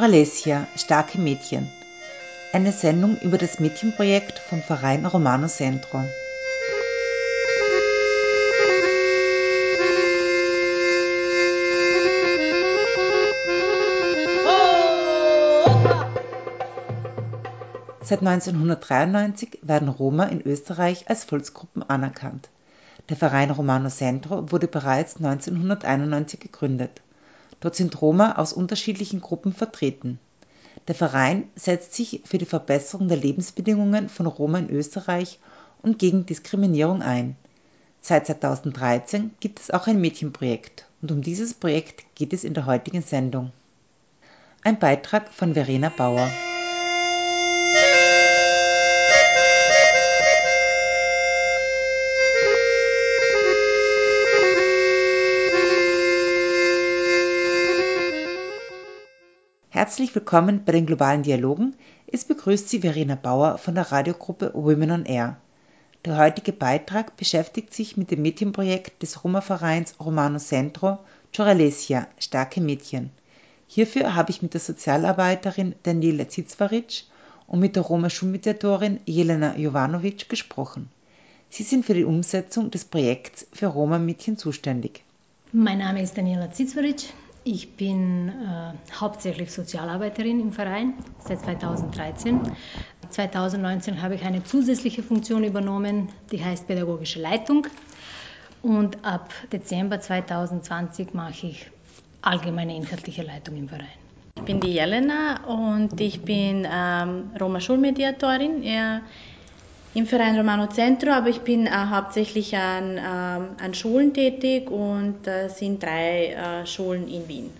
Juralesia, starke Mädchen. Eine Sendung über das Mädchenprojekt vom Verein Romano Centro. Seit 1993 werden Roma in Österreich als Volksgruppen anerkannt. Der Verein Romano Centro wurde bereits 1991 gegründet. Dort sind Roma aus unterschiedlichen Gruppen vertreten. Der Verein setzt sich für die Verbesserung der Lebensbedingungen von Roma in Österreich und gegen Diskriminierung ein. Seit 2013 gibt es auch ein Mädchenprojekt und um dieses Projekt geht es in der heutigen Sendung. Ein Beitrag von Verena Bauer. Herzlich willkommen bei den globalen Dialogen. Es begrüßt Sie Verena Bauer von der Radiogruppe Women on Air. Der heutige Beitrag beschäftigt sich mit dem Mädchenprojekt des Roma-Vereins Romano Centro Cioralesia, starke Mädchen. Hierfür habe ich mit der Sozialarbeiterin Daniela Zitzwaric und mit der Roma-Schulmediatorin Jelena Jovanovic gesprochen. Sie sind für die Umsetzung des Projekts für Roma-Mädchen zuständig. Mein Name ist Daniela Zitzwaric. Ich bin äh, hauptsächlich Sozialarbeiterin im Verein seit 2013. 2019 habe ich eine zusätzliche Funktion übernommen, die heißt pädagogische Leitung. Und ab Dezember 2020 mache ich allgemeine inhaltliche Leitung im Verein. Ich bin die Jelena und ich bin ähm, Roma-Schulmediatorin. Im Verein Romano Centro, aber ich bin äh, hauptsächlich an, ähm, an Schulen tätig und äh, sind drei äh, Schulen in Wien.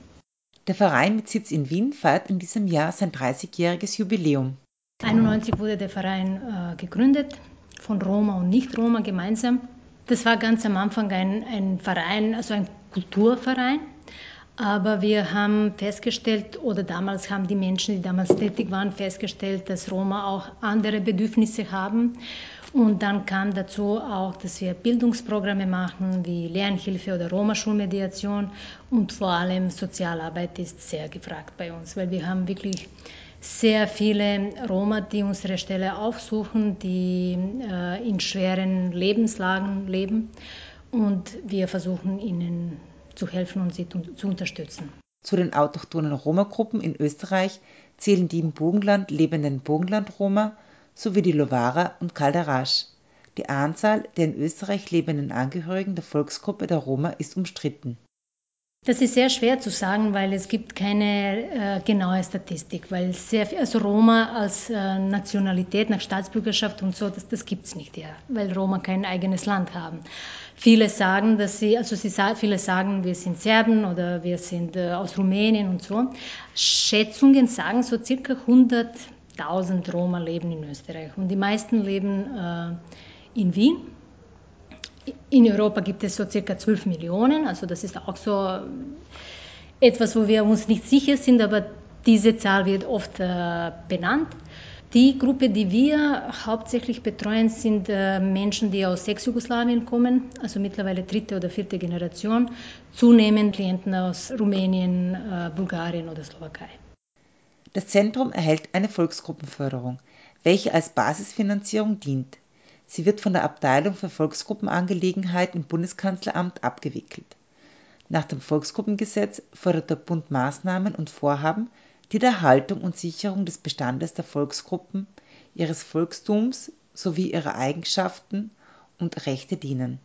Der Verein mit Sitz in Wien feiert in diesem Jahr sein 30-jähriges Jubiläum. 1991 wurde der Verein äh, gegründet, von Roma und Nicht-Roma gemeinsam. Das war ganz am Anfang ein, ein Verein, also ein Kulturverein. Aber wir haben festgestellt, oder damals haben die Menschen, die damals tätig waren, festgestellt, dass Roma auch andere Bedürfnisse haben. Und dann kam dazu auch, dass wir Bildungsprogramme machen, wie Lernhilfe oder Roma-Schulmediation. Und vor allem Sozialarbeit ist sehr gefragt bei uns, weil wir haben wirklich sehr viele Roma, die unsere Stelle aufsuchen, die äh, in schweren Lebenslagen leben. Und wir versuchen ihnen zu helfen und sie zu unterstützen. Zu den autochthonen Roma-Gruppen in Österreich zählen die im Burgenland lebenden Burgenland-Roma sowie die Lovara und Kalderasch. Die Anzahl der in Österreich lebenden Angehörigen der Volksgruppe der Roma ist umstritten. Das ist sehr schwer zu sagen, weil es gibt keine äh, genaue Statistik, weil sehr viel, also Roma als äh, Nationalität nach Staatsbürgerschaft und so, das, das gibt es nicht, ja, weil Roma kein eigenes Land haben. Viele sagen, dass sie, also sie, viele sagen, wir sind Serben oder wir sind äh, aus Rumänien und so. Schätzungen sagen, so circa 100.000 Roma leben in Österreich und die meisten leben äh, in Wien. In Europa gibt es so circa 12 Millionen, also das ist auch so etwas, wo wir uns nicht sicher sind, aber diese Zahl wird oft äh, benannt. Die Gruppe, die wir hauptsächlich betreuen, sind äh, Menschen, die aus Ex-Jugoslawien kommen, also mittlerweile dritte oder vierte Generation, zunehmend Klienten aus Rumänien, äh, Bulgarien oder Slowakei. Das Zentrum erhält eine Volksgruppenförderung, welche als Basisfinanzierung dient. Sie wird von der Abteilung für Volksgruppenangelegenheiten im Bundeskanzleramt abgewickelt. Nach dem Volksgruppengesetz fördert der Bund Maßnahmen und Vorhaben, die der Haltung und Sicherung des Bestandes der Volksgruppen, ihres Volkstums sowie ihrer Eigenschaften und Rechte dienen.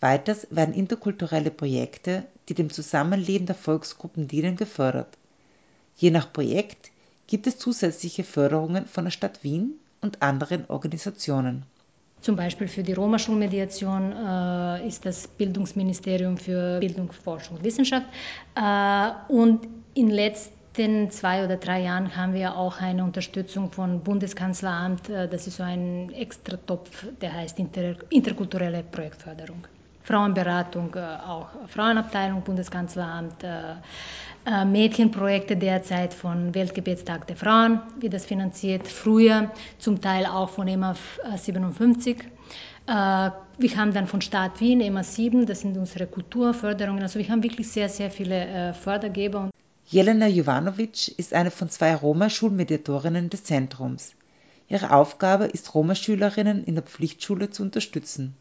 Weiters werden interkulturelle Projekte, die dem Zusammenleben der Volksgruppen dienen, gefördert. Je nach Projekt gibt es zusätzliche Förderungen von der Stadt Wien und anderen Organisationen. Zum Beispiel für die Roma-Schulmediation äh, ist das Bildungsministerium für Bildung, Forschung und Wissenschaft. Äh, und in letzten zwei oder drei Jahren haben wir auch eine Unterstützung von Bundeskanzleramt. Äh, das ist so ein extra Topf, der heißt Inter interkulturelle Projektförderung. Frauenberatung, äh, auch Frauenabteilung, Bundeskanzleramt, äh, Mädchenprojekte derzeit von Weltgebetstag der Frauen, wie das finanziert, früher zum Teil auch von EMA 57. Wir haben dann von Staat Wien EMA 7, das sind unsere Kulturförderungen. Also wir haben wirklich sehr, sehr viele Fördergeber. Jelena Jovanovic ist eine von zwei Roma-Schulmediatorinnen des Zentrums. Ihre Aufgabe ist, Roma-Schülerinnen in der Pflichtschule zu unterstützen.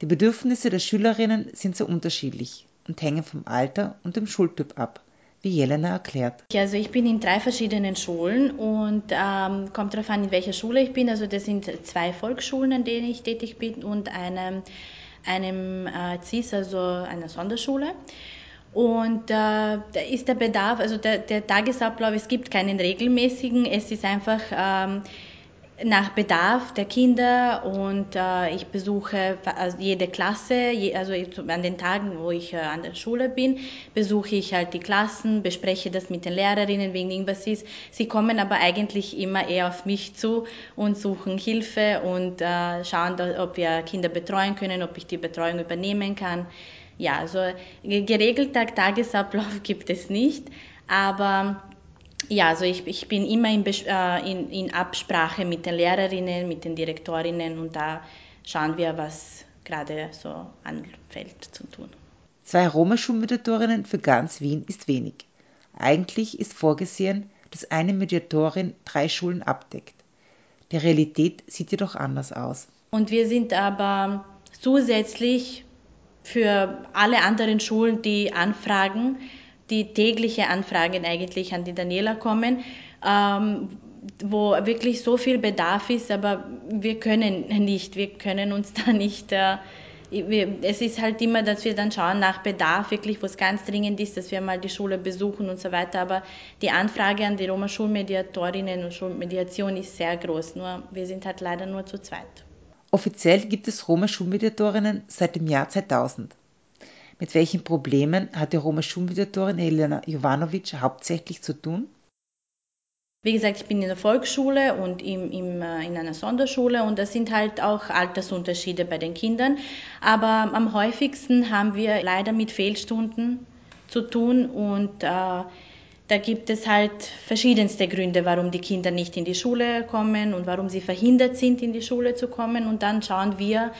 Die Bedürfnisse der Schülerinnen sind sehr unterschiedlich und hängen vom Alter und dem Schultyp ab, wie Jelena erklärt. Also ich bin in drei verschiedenen Schulen und ähm, kommt darauf an, in welcher Schule ich bin. Also das sind zwei Volksschulen, an denen ich tätig bin und einem, einem äh, CIS, also einer Sonderschule. Und äh, da ist der Bedarf, also der, der, Tagesablauf, es gibt keinen regelmäßigen, es ist einfach ähm, nach Bedarf der Kinder und äh, ich besuche also jede Klasse, je, also an den Tagen, wo ich äh, an der Schule bin, besuche ich halt die Klassen, bespreche das mit den Lehrerinnen, wegen irgendwas ist. Sie kommen aber eigentlich immer eher auf mich zu und suchen Hilfe und äh, schauen, ob wir Kinder betreuen können, ob ich die Betreuung übernehmen kann. Ja, also geregelter Tagesablauf gibt es nicht, aber ja, also ich, ich bin immer in, äh, in, in, Absprache mit den Lehrerinnen, mit den Direktorinnen und da schauen wir, was gerade so anfällt zu tun. Zwei Roma-Schulmediatorinnen für ganz Wien ist wenig. Eigentlich ist vorgesehen, dass eine Mediatorin drei Schulen abdeckt. Die Realität sieht jedoch anders aus. Und wir sind aber zusätzlich für alle anderen Schulen, die anfragen, die tägliche Anfragen eigentlich an die Daniela kommen, ähm, wo wirklich so viel Bedarf ist, aber wir können nicht, wir können uns da nicht. Äh, wir, es ist halt immer, dass wir dann schauen nach Bedarf, wirklich, wo es ganz dringend ist, dass wir mal die Schule besuchen und so weiter. Aber die Anfrage an die Roma-Schulmediatorinnen und Schulmediation ist sehr groß. Nur wir sind halt leider nur zu zweit. Offiziell gibt es Roma-Schulmediatorinnen seit dem Jahr 2000. Mit welchen Problemen hat die Roma-Schulmediatorin Elena Jovanovic hauptsächlich zu tun? Wie gesagt, ich bin in der Volksschule und im, im, äh, in einer Sonderschule und das sind halt auch Altersunterschiede bei den Kindern. Aber am häufigsten haben wir leider mit Fehlstunden zu tun und äh, da gibt es halt verschiedenste Gründe, warum die Kinder nicht in die Schule kommen und warum sie verhindert sind, in die Schule zu kommen. Und dann schauen wir,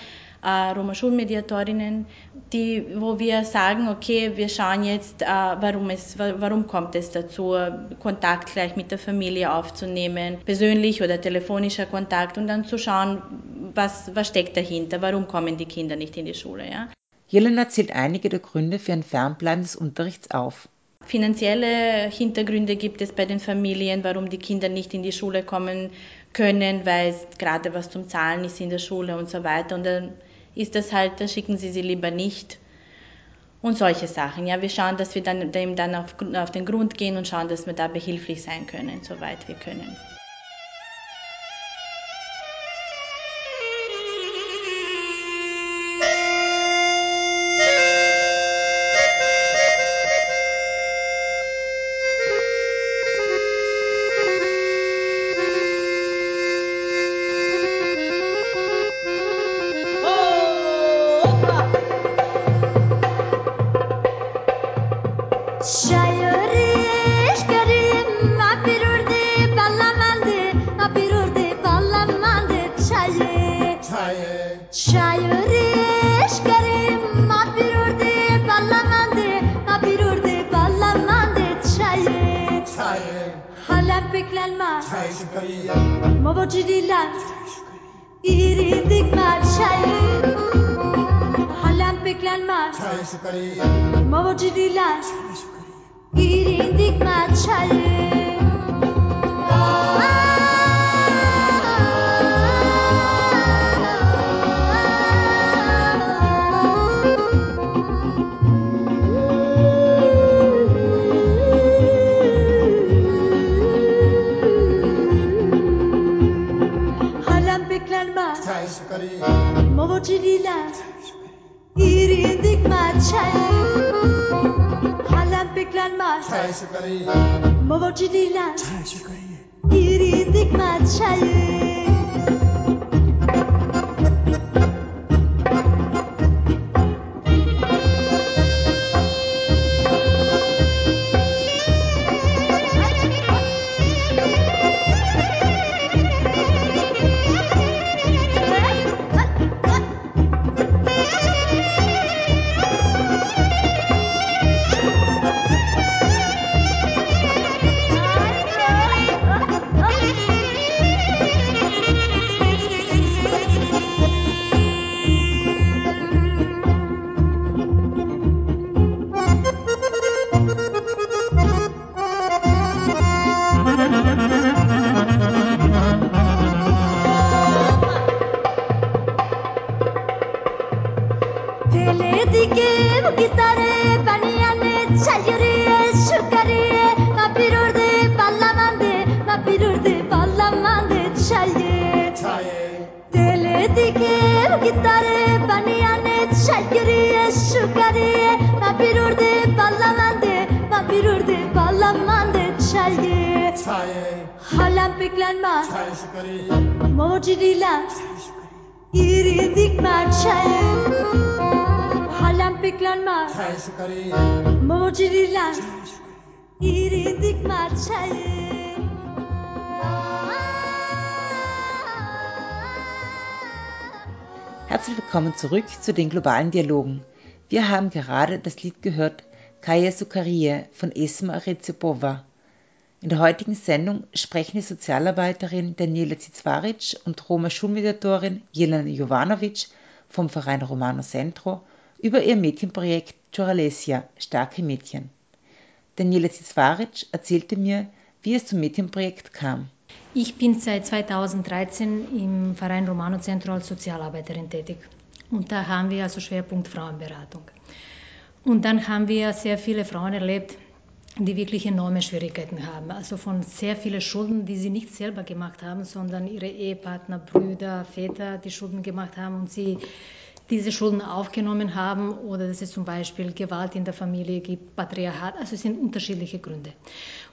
äh, Roma-Schulmediatorinnen, die, wo wir sagen, okay, wir schauen jetzt, äh, warum, es, warum kommt es dazu, Kontakt gleich mit der Familie aufzunehmen, persönlich oder telefonischer Kontakt und dann zu schauen, was, was steckt dahinter, warum kommen die Kinder nicht in die Schule. Ja? Jelena zählt einige der Gründe für ein Fernbleiben des Unterrichts auf. Finanzielle Hintergründe gibt es bei den Familien, warum die Kinder nicht in die Schule kommen können, weil gerade was zum Zahlen ist in der Schule und so weiter. Und dann ist das halt, da schicken Sie sie lieber nicht. Und solche Sachen. Ja, wir schauen, dass wir dann, dem dann auf, auf den Grund gehen und schauen, dass wir da behilflich sein können, soweit wir können. Willkommen zurück zu den globalen Dialogen. Wir haben gerade das Lied gehört Kaya Sukarie von Esma Recipova. In der heutigen Sendung sprechen die Sozialarbeiterin Daniela Zizwaric und Roma-Schulmediatorin Jelena Jovanovic vom Verein Romano Centro über ihr Mädchenprojekt Choralesia, starke Mädchen. Daniela Zizwaric erzählte mir, wie es zum Mädchenprojekt kam. Ich bin seit 2013 im Verein Romano Centro als Sozialarbeiterin tätig. Und da haben wir also Schwerpunkt Frauenberatung. Und dann haben wir sehr viele Frauen erlebt, die wirklich enorme Schwierigkeiten haben. Also von sehr vielen Schulden, die sie nicht selber gemacht haben, sondern ihre Ehepartner, Brüder, Väter die Schulden gemacht haben und sie diese Schulden aufgenommen haben oder dass es zum Beispiel Gewalt in der Familie gibt, Patriarchat, also es sind unterschiedliche Gründe.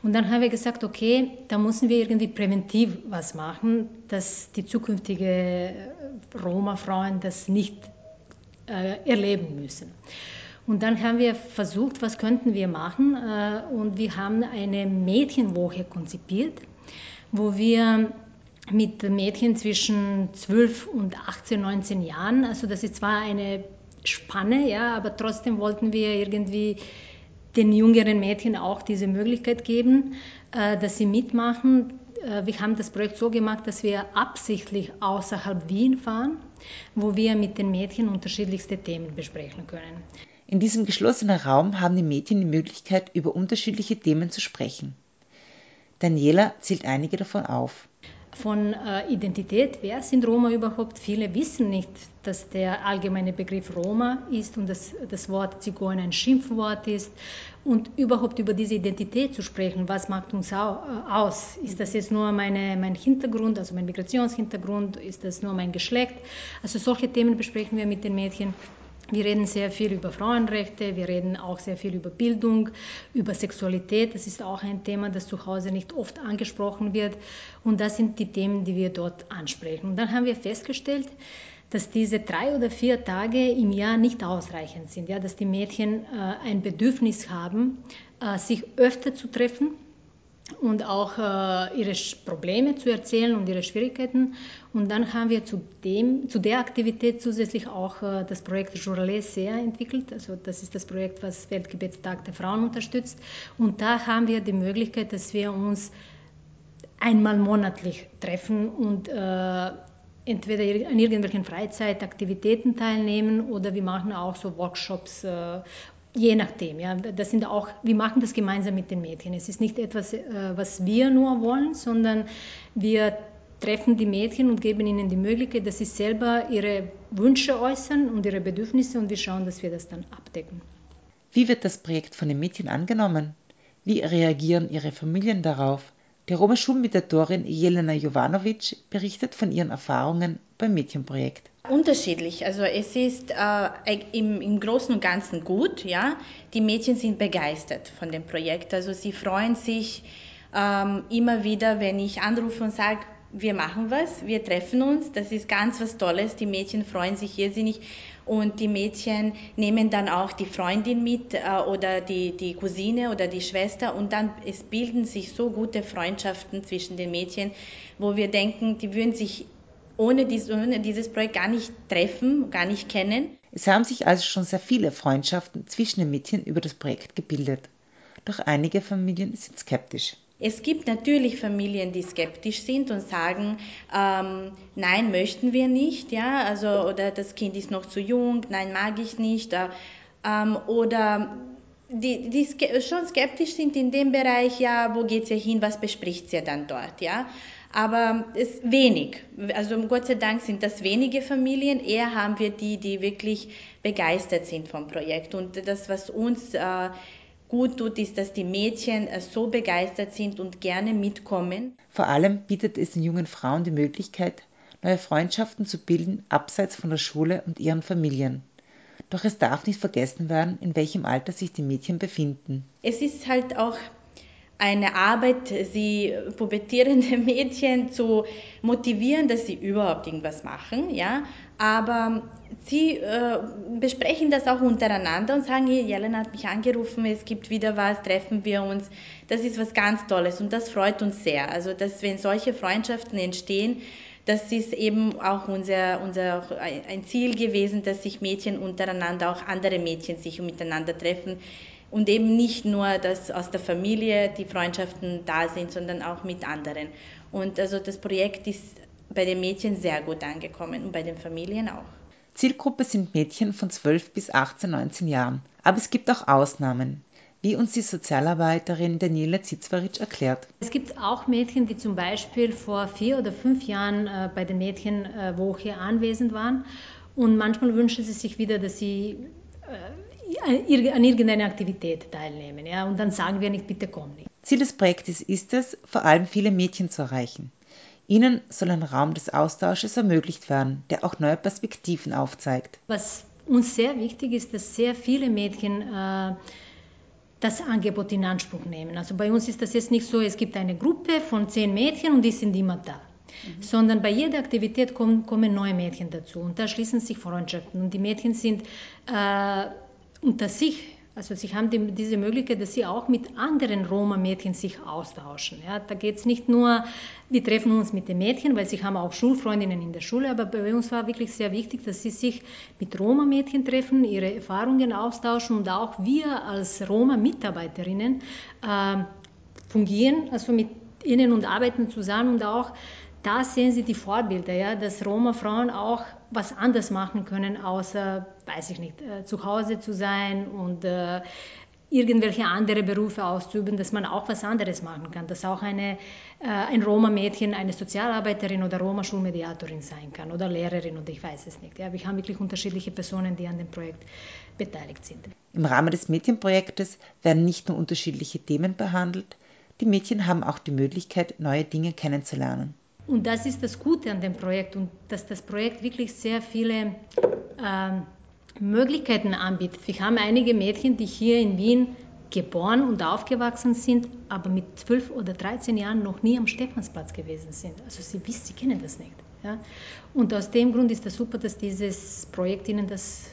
Und dann haben wir gesagt, okay, da müssen wir irgendwie präventiv was machen, dass die zukünftigen Roma-Frauen das nicht äh, erleben müssen. Und dann haben wir versucht, was könnten wir machen äh, und wir haben eine Mädchenwoche konzipiert, wo wir mit Mädchen zwischen 12 und 18, 19 Jahren. Also das ist zwar eine Spanne, ja, aber trotzdem wollten wir irgendwie den jüngeren Mädchen auch diese Möglichkeit geben, äh, dass sie mitmachen. Äh, wir haben das Projekt so gemacht, dass wir absichtlich außerhalb Wien fahren, wo wir mit den Mädchen unterschiedlichste Themen besprechen können. In diesem geschlossenen Raum haben die Mädchen die Möglichkeit, über unterschiedliche Themen zu sprechen. Daniela zählt einige davon auf von äh, Identität. Wer sind Roma überhaupt? Viele wissen nicht, dass der allgemeine Begriff Roma ist und dass das Wort Zigeuner ein Schimpfwort ist. Und überhaupt über diese Identität zu sprechen, was macht uns aus? Ist das jetzt nur meine, mein Hintergrund, also mein Migrationshintergrund? Ist das nur mein Geschlecht? Also solche Themen besprechen wir mit den Mädchen. Wir reden sehr viel über Frauenrechte, wir reden auch sehr viel über Bildung, über Sexualität. Das ist auch ein Thema, das zu Hause nicht oft angesprochen wird. Und das sind die Themen, die wir dort ansprechen. Und dann haben wir festgestellt, dass diese drei oder vier Tage im Jahr nicht ausreichend sind, ja, dass die Mädchen äh, ein Bedürfnis haben, äh, sich öfter zu treffen und auch äh, ihre Probleme zu erzählen und ihre Schwierigkeiten. Und dann haben wir zu, dem, zu der Aktivität zusätzlich auch äh, das Projekt Journalet sehr entwickelt. Also das ist das Projekt, was Weltgebetstag der Frauen unterstützt. Und da haben wir die Möglichkeit, dass wir uns einmal monatlich treffen und äh, entweder an irgendwelchen Freizeitaktivitäten teilnehmen oder wir machen auch so Workshops äh, Je nachdem, ja. Das sind auch, wir machen das gemeinsam mit den Mädchen. Es ist nicht etwas, äh, was wir nur wollen, sondern wir treffen die Mädchen und geben ihnen die Möglichkeit, dass sie selber ihre Wünsche äußern und ihre Bedürfnisse und wir schauen, dass wir das dann abdecken. Wie wird das Projekt von den Mädchen angenommen? Wie reagieren ihre Familien darauf? Die Roma-Schulmediatorin Jelena Jovanovic berichtet von ihren Erfahrungen beim Mädchenprojekt. Unterschiedlich. Also es ist äh, im, im Großen und Ganzen gut. Ja, die Mädchen sind begeistert von dem Projekt. Also sie freuen sich ähm, immer wieder, wenn ich anrufe und sage, wir machen was, wir treffen uns. Das ist ganz was Tolles. Die Mädchen freuen sich irrsinnig und die Mädchen nehmen dann auch die Freundin mit äh, oder die, die Cousine oder die Schwester und dann es bilden sich so gute Freundschaften zwischen den Mädchen, wo wir denken, die würden sich ohne, ohne dieses Projekt gar nicht treffen, gar nicht kennen. Es haben sich also schon sehr viele Freundschaften zwischen den Mädchen über das Projekt gebildet. Doch einige Familien sind skeptisch. Es gibt natürlich Familien, die skeptisch sind und sagen, ähm, nein, möchten wir nicht, ja, also oder das Kind ist noch zu jung, nein, mag ich nicht, äh, ähm, oder die, die schon skeptisch sind in dem Bereich, ja, wo geht sie hin, was bespricht sie dann dort, ja. Aber es wenig. Also Gott sei Dank sind das wenige Familien. Eher haben wir die, die wirklich begeistert sind vom Projekt. Und das, was uns äh, gut tut, ist, dass die Mädchen äh, so begeistert sind und gerne mitkommen. Vor allem bietet es den jungen Frauen die Möglichkeit, neue Freundschaften zu bilden, abseits von der Schule und ihren Familien. Doch es darf nicht vergessen werden, in welchem Alter sich die Mädchen befinden. Es ist halt auch eine Arbeit, sie pubertierende Mädchen zu motivieren, dass sie überhaupt irgendwas machen, ja. Aber sie äh, besprechen das auch untereinander und sagen, hey, Jelena hat mich angerufen, es gibt wieder was, treffen wir uns. Das ist was ganz Tolles und das freut uns sehr. Also, dass wenn solche Freundschaften entstehen, das ist eben auch unser, unser ein Ziel gewesen, dass sich Mädchen untereinander, auch andere Mädchen sich miteinander treffen und eben nicht nur, dass aus der Familie die Freundschaften da sind, sondern auch mit anderen. Und also das Projekt ist bei den Mädchen sehr gut angekommen und bei den Familien auch. Zielgruppe sind Mädchen von 12 bis 18, 19 Jahren. Aber es gibt auch Ausnahmen, wie uns die Sozialarbeiterin Daniela Zitzwaric erklärt. Es gibt auch Mädchen, die zum Beispiel vor vier oder fünf Jahren äh, bei der Mädchenwoche anwesend waren. Und manchmal wünschen sie sich wieder, dass sie äh, an irgendeiner Aktivität teilnehmen. Ja? Und dann sagen wir nicht, bitte komm nicht. Ziel des Projektes ist es, vor allem viele Mädchen zu erreichen. Ihnen soll ein Raum des Austausches ermöglicht werden, der auch neue Perspektiven aufzeigt. Was uns sehr wichtig ist, dass sehr viele Mädchen äh, das Angebot in Anspruch nehmen. Also bei uns ist das jetzt nicht so, es gibt eine Gruppe von zehn Mädchen und die sind immer da. Mhm. Sondern bei jeder Aktivität kommen, kommen, neue Mädchen dazu und da schließen sich Freundschaften. Und die Mädchen sind äh, unter sich, also sie haben die, diese Möglichkeit, dass sie auch mit anderen Roma-Mädchen sich austauschen. Ja, da geht es nicht nur, wir treffen uns mit den Mädchen, weil sie haben auch Schulfreundinnen in der Schule, aber bei uns war wirklich sehr wichtig, dass sie sich mit Roma-Mädchen treffen, ihre Erfahrungen austauschen und auch wir als Roma-Mitarbeiterinnen äh, fungieren, also mit ihnen und arbeiten zusammen und auch da sehen Sie die Vorbilder, ja, dass Roma-Frauen auch was anders machen können, außer, weiß ich nicht, äh, zu Hause zu sein und äh, irgendwelche andere Berufe auszuüben, dass man auch was anderes machen kann, dass auch eine, äh, ein Roma-Mädchen eine Sozialarbeiterin oder Roma-Schulmediatorin sein kann oder Lehrerin oder ich weiß es nicht. Ja, wir haben wirklich unterschiedliche Personen, die an dem Projekt beteiligt sind. Im Rahmen des Mädchenprojektes werden nicht nur unterschiedliche Themen behandelt, die Mädchen haben auch die Möglichkeit, neue Dinge kennenzulernen. Und das ist das Gute an dem Projekt und dass das Projekt wirklich sehr viele äh, Möglichkeiten anbietet. Wir haben einige Mädchen, die hier in Wien geboren und aufgewachsen sind, aber mit 12 oder 13 Jahren noch nie am Stephansplatz gewesen sind. Also sie wissen, sie kennen das nicht. Ja? Und aus dem Grund ist es das super, dass dieses Projekt ihnen das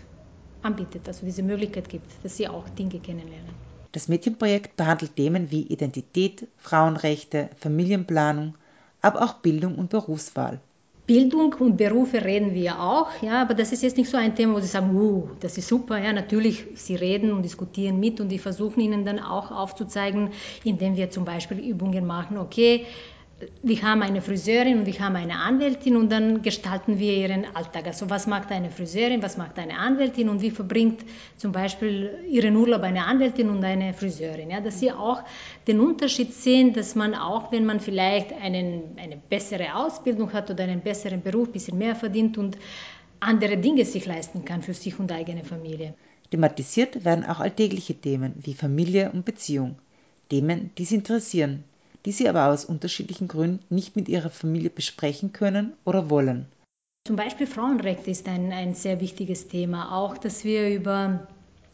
anbietet, also diese Möglichkeit gibt, dass sie auch Dinge kennenlernen. Das Mädchenprojekt behandelt Themen wie Identität, Frauenrechte, Familienplanung, aber auch Bildung und Berufswahl. Bildung und Berufe reden wir auch, ja, aber das ist jetzt nicht so ein Thema, wo Sie sagen, uh, das ist super, ja, natürlich, Sie reden und diskutieren mit und die versuchen Ihnen dann auch aufzuzeigen, indem wir zum Beispiel Übungen machen, okay, wir haben eine Friseurin und wir haben eine Anwältin und dann gestalten wir ihren Alltag. Also was macht eine Friseurin, was macht eine Anwältin und wie verbringt zum Beispiel ihren Urlaub eine Anwältin und eine Friseurin. Ja, dass sie auch den Unterschied sehen, dass man auch, wenn man vielleicht einen, eine bessere Ausbildung hat oder einen besseren Beruf, ein bisschen mehr verdient und andere Dinge sich leisten kann für sich und eigene Familie. Thematisiert werden auch alltägliche Themen wie Familie und Beziehung. Themen, die sie interessieren die sie aber aus unterschiedlichen Gründen nicht mit ihrer Familie besprechen können oder wollen. Zum Beispiel Frauenrecht ist ein, ein sehr wichtiges Thema. Auch, dass wir über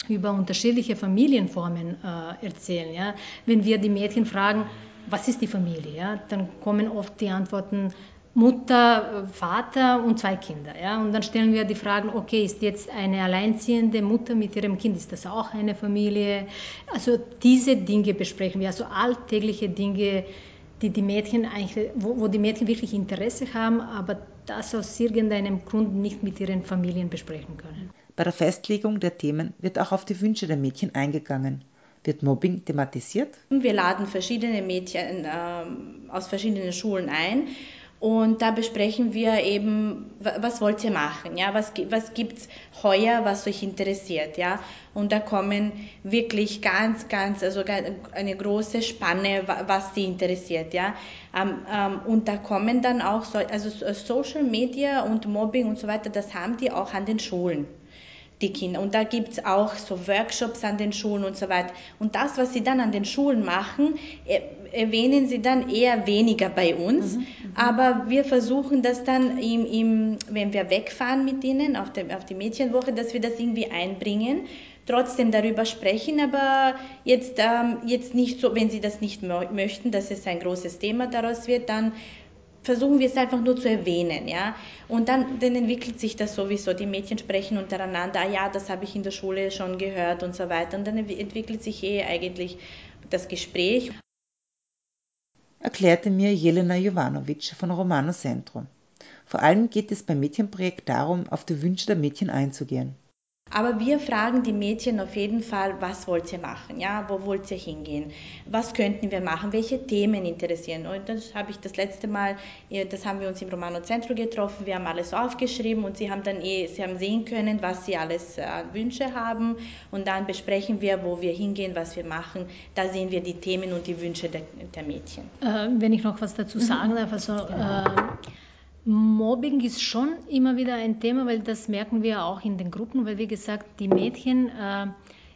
über unterschiedliche Familienformen äh, erzählen. Ja? Wenn wir die Mädchen fragen, was ist die Familie, ja? dann kommen oft die Antworten Mutter, Vater und zwei Kinder. Ja? Und dann stellen wir die Fragen, okay, ist jetzt eine alleinziehende Mutter mit ihrem Kind, ist das auch eine Familie? Also diese Dinge besprechen wir, also alltägliche Dinge, die die Mädchen eigentlich, wo, wo die Mädchen wirklich Interesse haben, aber das aus irgendeinem Grund nicht mit ihren Familien besprechen können. Bei der Festlegung der Themen wird auch auf die Wünsche der Mädchen eingegangen. Wird Mobbing thematisiert? Wir laden verschiedene Mädchen äh, aus verschiedenen Schulen ein und da besprechen wir eben, was wollt ihr machen, ja, was, was gibt's heuer, was euch interessiert, ja. Und da kommen wirklich ganz, ganz, also eine große Spanne, was die interessiert, ja. Ähm, ähm, und da kommen dann auch, so, also Social Media und Mobbing und so weiter, das haben die auch an den Schulen die Kinder. Und da gibt es auch so Workshops an den Schulen und so weiter. Und das, was sie dann an den Schulen machen, erwähnen sie dann eher weniger bei uns. Mhm, mhm. aber wir versuchen das dann, im, im, wenn wir wegfahren mit ihnen auf, dem, auf die Mädchenwoche, dass wir das irgendwie einbringen trotzdem darüber sprechen, aber jetzt, ähm, jetzt nicht so, wenn Sie das nicht möchten, dass es ein großes Thema daraus wird, dann versuchen wir es einfach nur zu erwähnen, ja. Und dann, dann entwickelt sich das sowieso. Die Mädchen sprechen untereinander, ah ja, das habe ich in der Schule schon gehört und so weiter. Und dann entwickelt sich eh eigentlich das Gespräch. Erklärte mir Jelena Jovanovic von Romano Centro. Vor allem geht es beim Mädchenprojekt darum, auf die Wünsche der Mädchen einzugehen. Aber wir fragen die Mädchen auf jeden Fall, was wollt ihr machen? Ja, wo wollt ihr hingehen? Was könnten wir machen? Welche Themen interessieren? Und das habe ich das letzte Mal, das haben wir uns im Romano Centro getroffen. Wir haben alles aufgeschrieben und sie haben dann eh, sie haben sehen können, was sie alles an äh, Wünsche haben. Und dann besprechen wir, wo wir hingehen, was wir machen. Da sehen wir die Themen und die Wünsche der, der Mädchen. Äh, wenn ich noch was dazu sagen darf, also äh, Mobbing ist schon immer wieder ein Thema, weil das merken wir auch in den Gruppen, weil wie gesagt, die Mädchen, äh,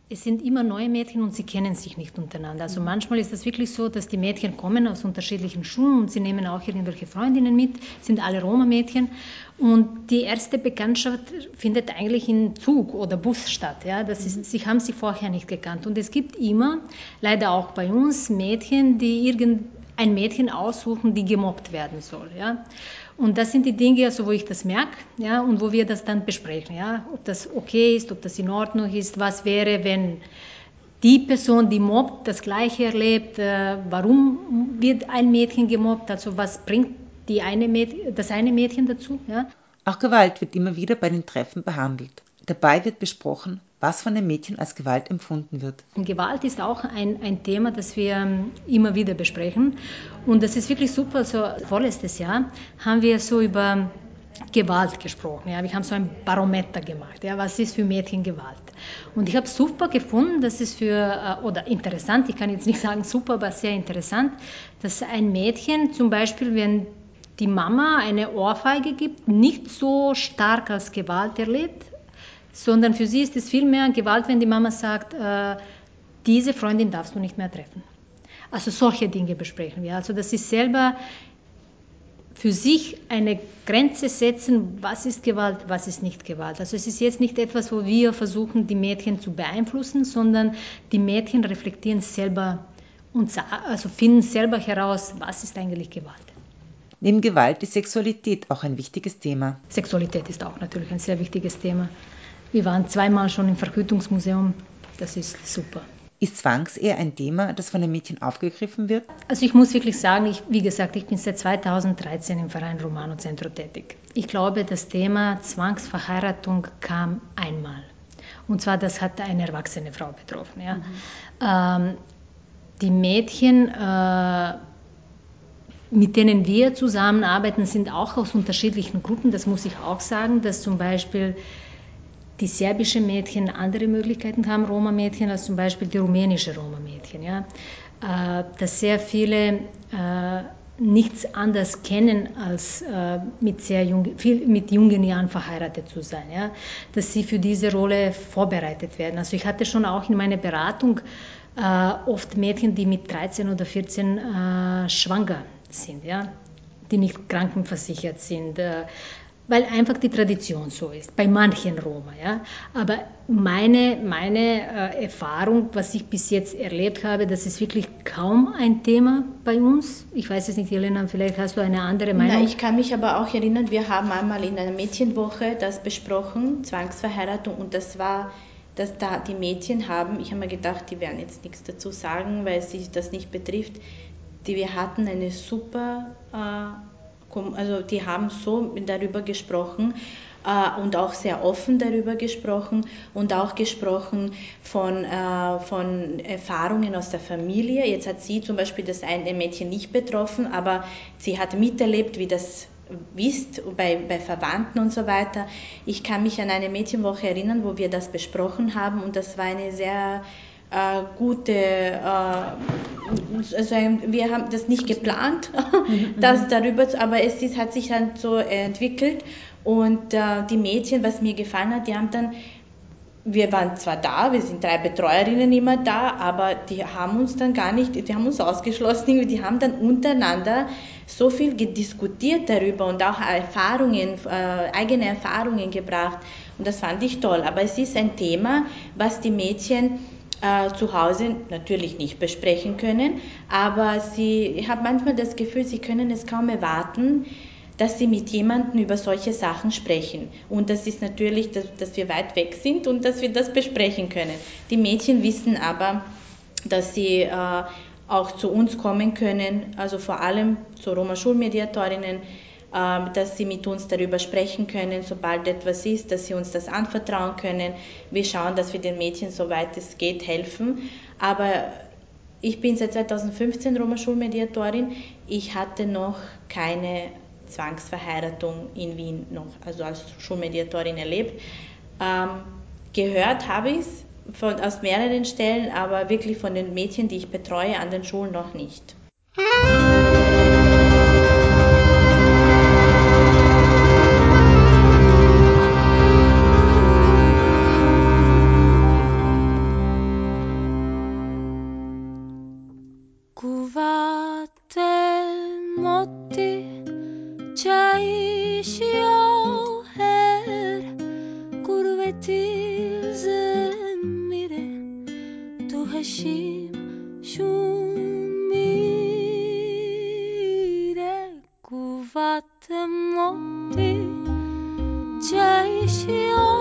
es sind immer neue Mädchen und sie kennen sich nicht untereinander. Also mhm. manchmal ist das wirklich so, dass die Mädchen kommen aus unterschiedlichen Schulen und sie nehmen auch irgendwelche Freundinnen mit, sind alle Roma-Mädchen und die erste Bekanntschaft findet eigentlich in Zug oder Bus statt. Ja? Das ist, mhm. sie haben sich vorher nicht gekannt und es gibt immer, leider auch bei uns, Mädchen, die irgendein Mädchen aussuchen, die gemobbt werden soll. Ja? Und das sind die Dinge, also wo ich das merke, ja, und wo wir das dann besprechen, ja, ob das okay ist, ob das in Ordnung ist, was wäre, wenn die Person, die mobbt, das Gleiche erlebt, äh, warum wird ein Mädchen gemobbt, also was bringt die eine Mädchen, das eine Mädchen dazu, ja. Auch Gewalt wird immer wieder bei den Treffen behandelt. Dabei wird besprochen, was von den Mädchen als Gewalt empfunden wird. Gewalt ist auch ein, ein Thema, das wir ähm, immer wieder besprechen. Und das ist wirklich super. So, vorletztes Jahr haben wir so über Gewalt gesprochen. Ja. Wir haben so ein Barometer gemacht. Ja. Was ist für Mädchen Gewalt? Und ich habe super gefunden, dass es für, äh, oder interessant, ich kann jetzt nicht sagen super, aber sehr interessant, dass ein Mädchen zum Beispiel, wenn die Mama eine Ohrfeige gibt, nicht so stark als Gewalt erlebt, sondern für sie ist es vielmehr Gewalt, wenn die Mama sagt, äh, diese Freundin darfst du nicht mehr treffen. Also solche Dinge besprechen wir. Also dass sie selber für sich eine Grenze setzen, was ist Gewalt, was ist nicht Gewalt. Also es ist jetzt nicht etwas, wo wir versuchen, die Mädchen zu beeinflussen, sondern die Mädchen reflektieren selber und also finden selber heraus, was ist eigentlich Gewalt. Neben Gewalt ist Sexualität auch ein wichtiges Thema. Sexualität ist auch natürlich ein sehr wichtiges Thema. Wir waren zweimal schon im Verhütungsmuseum. Das ist super. Ist Zwangsehe ein Thema, das von den Mädchen aufgegriffen wird? Also ich muss wirklich sagen, ich, wie gesagt, ich bin seit 2013 im Verein Romano Centro tätig. Ich glaube, das Thema Zwangsverheiratung kam einmal. Und zwar, das hat eine erwachsene Frau betroffen. Ja. Mhm. Ähm, die Mädchen, äh, mit denen wir zusammenarbeiten, sind auch aus unterschiedlichen Gruppen. Das muss ich auch sagen, dass zum Beispiel die serbischen Mädchen andere Möglichkeiten haben, Roma-Mädchen, als zum Beispiel die rumänische Roma-Mädchen. Ja? Äh, dass sehr viele äh, nichts anderes kennen, als äh, mit, sehr jung, viel, mit jungen Jahren verheiratet zu sein. Ja? Dass sie für diese Rolle vorbereitet werden. Also ich hatte schon auch in meiner Beratung äh, oft Mädchen, die mit 13 oder 14 äh, schwanger sind, ja, die nicht krankenversichert sind. Weil einfach die Tradition so ist, bei manchen Roma. Ja? Aber meine, meine äh, Erfahrung, was ich bis jetzt erlebt habe, das ist wirklich kaum ein Thema bei uns. Ich weiß es nicht, Jelena, vielleicht hast du eine andere Meinung. Na, ich kann mich aber auch erinnern, wir haben einmal in einer Mädchenwoche das besprochen, Zwangsverheiratung, und das war, dass da die Mädchen haben, ich habe mir gedacht, die werden jetzt nichts dazu sagen, weil sich das nicht betrifft. Die, wir hatten eine super äh, also die haben so darüber gesprochen äh, und auch sehr offen darüber gesprochen und auch gesprochen von, äh, von Erfahrungen aus der Familie. Jetzt hat sie zum Beispiel das eine Mädchen nicht betroffen, aber sie hat miterlebt, wie das ist bei, bei Verwandten und so weiter. Ich kann mich an eine Mädchenwoche erinnern, wo wir das besprochen haben und das war eine sehr äh, gute, äh, also wir haben das nicht geplant, mhm, das darüber, aber es ist, hat sich dann so entwickelt und äh, die Mädchen, was mir gefallen hat, die haben dann wir waren zwar da, wir sind drei Betreuerinnen immer da, aber die haben uns dann gar nicht, die haben uns ausgeschlossen, die haben dann untereinander so viel diskutiert darüber und auch Erfahrungen, äh, eigene Erfahrungen gebracht und das fand ich toll. Aber es ist ein Thema, was die Mädchen äh, zu Hause natürlich nicht besprechen können, aber sie, ich habe manchmal das Gefühl, sie können es kaum erwarten, dass sie mit jemandem über solche Sachen sprechen. Und das ist natürlich, dass, dass wir weit weg sind und dass wir das besprechen können. Die Mädchen wissen aber, dass sie äh, auch zu uns kommen können, also vor allem zu Roma-Schulmediatorinnen, ähm, dass sie mit uns darüber sprechen können, sobald etwas ist, dass sie uns das anvertrauen können. Wir schauen, dass wir den Mädchen, soweit es geht, helfen. Aber ich bin seit 2015 Roma-Schulmediatorin. Ich hatte noch keine Zwangsverheiratung in Wien noch, also als Schulmediatorin erlebt. Ähm, gehört habe ich es aus mehreren Stellen, aber wirklich von den Mädchen, die ich betreue an den Schulen noch nicht. değişiyor her gurbeti zemmire. Tu haşim shumire kuvvet motti çayışıyor